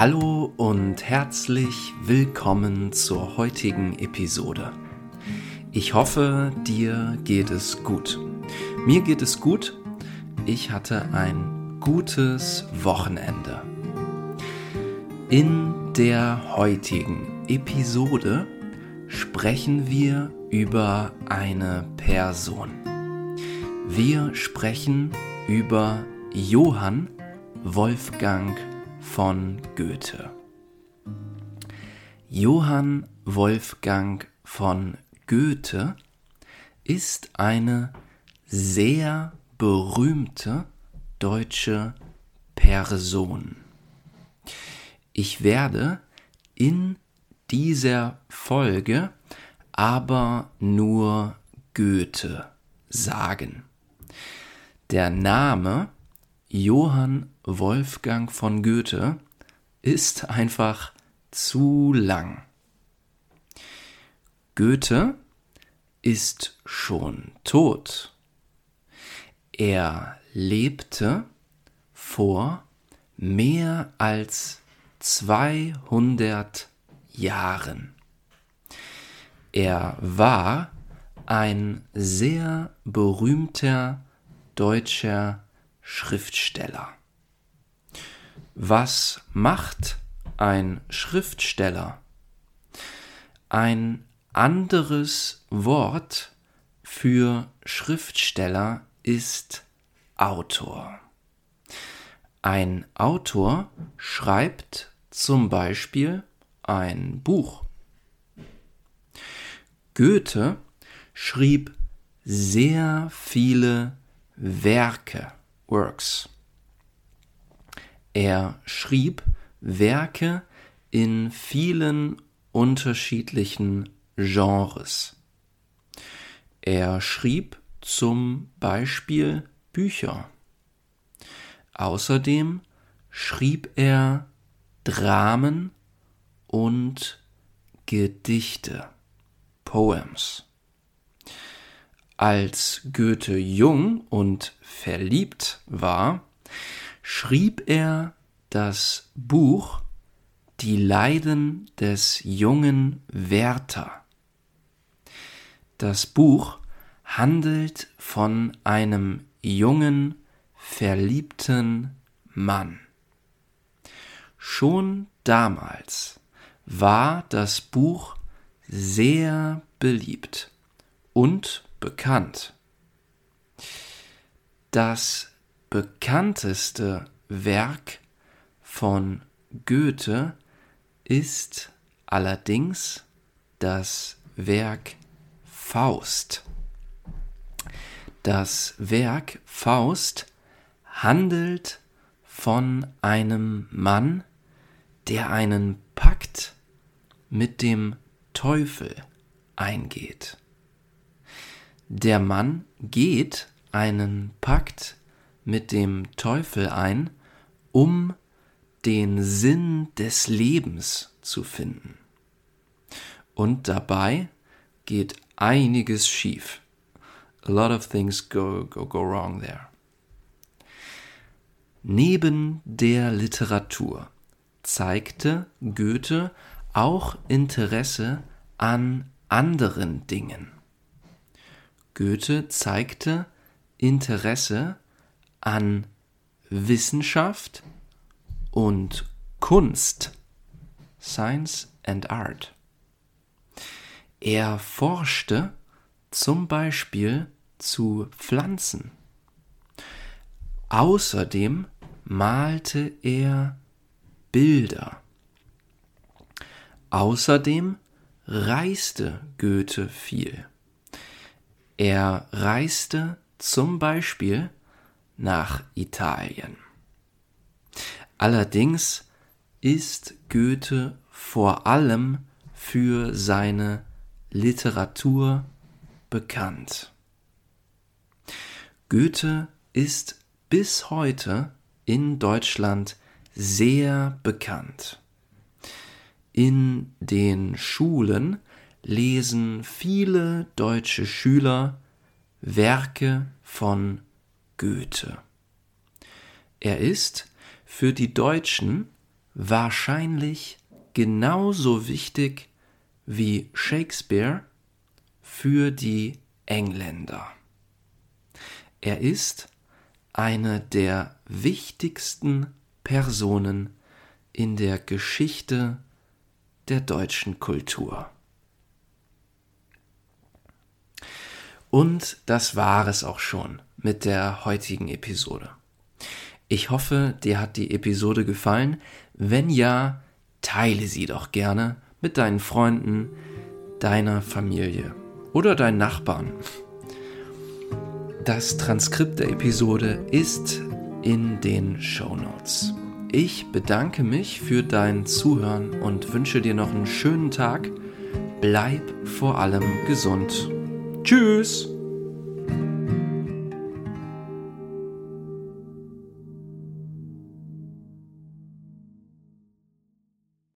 Hallo und herzlich willkommen zur heutigen Episode. Ich hoffe, dir geht es gut. Mir geht es gut. Ich hatte ein gutes Wochenende. In der heutigen Episode sprechen wir über eine Person. Wir sprechen über Johann Wolfgang von Goethe. Johann Wolfgang von Goethe ist eine sehr berühmte deutsche Person. Ich werde in dieser Folge aber nur Goethe sagen. Der Name Johann Wolfgang von Goethe ist einfach zu lang. Goethe ist schon tot. Er lebte vor mehr als 200 Jahren. Er war ein sehr berühmter deutscher Schriftsteller. Was macht ein Schriftsteller? Ein anderes Wort für Schriftsteller ist Autor. Ein Autor schreibt zum Beispiel ein Buch. Goethe schrieb sehr viele Werke. Works. Er schrieb Werke in vielen unterschiedlichen Genres. Er schrieb zum Beispiel Bücher. Außerdem schrieb er Dramen und Gedichte, Poems. Als Goethe jung und verliebt war, schrieb er das Buch Die Leiden des jungen Werther. Das Buch handelt von einem jungen, verliebten Mann. Schon damals war das Buch sehr beliebt und bekannt. Das bekannteste Werk von Goethe ist allerdings das Werk Faust. Das Werk Faust handelt von einem Mann, der einen Pakt mit dem Teufel eingeht. Der Mann geht einen Pakt mit dem Teufel ein, um den Sinn des Lebens zu finden. Und dabei geht einiges schief. A lot of things go, go, go wrong there. Neben der Literatur zeigte Goethe auch Interesse an anderen Dingen. Goethe zeigte Interesse an Wissenschaft und Kunst, Science and Art. Er forschte zum Beispiel zu Pflanzen. Außerdem malte er Bilder. Außerdem reiste Goethe viel. Er reiste zum Beispiel nach Italien. Allerdings ist Goethe vor allem für seine Literatur bekannt. Goethe ist bis heute in Deutschland sehr bekannt. In den Schulen lesen viele deutsche Schüler Werke von Goethe. Er ist für die Deutschen wahrscheinlich genauso wichtig wie Shakespeare für die Engländer. Er ist eine der wichtigsten Personen in der Geschichte der deutschen Kultur. Und das war es auch schon mit der heutigen Episode. Ich hoffe, dir hat die Episode gefallen. Wenn ja, teile sie doch gerne mit deinen Freunden, deiner Familie oder deinen Nachbarn. Das Transkript der Episode ist in den Show Notes. Ich bedanke mich für dein Zuhören und wünsche dir noch einen schönen Tag. Bleib vor allem gesund. Tschüss!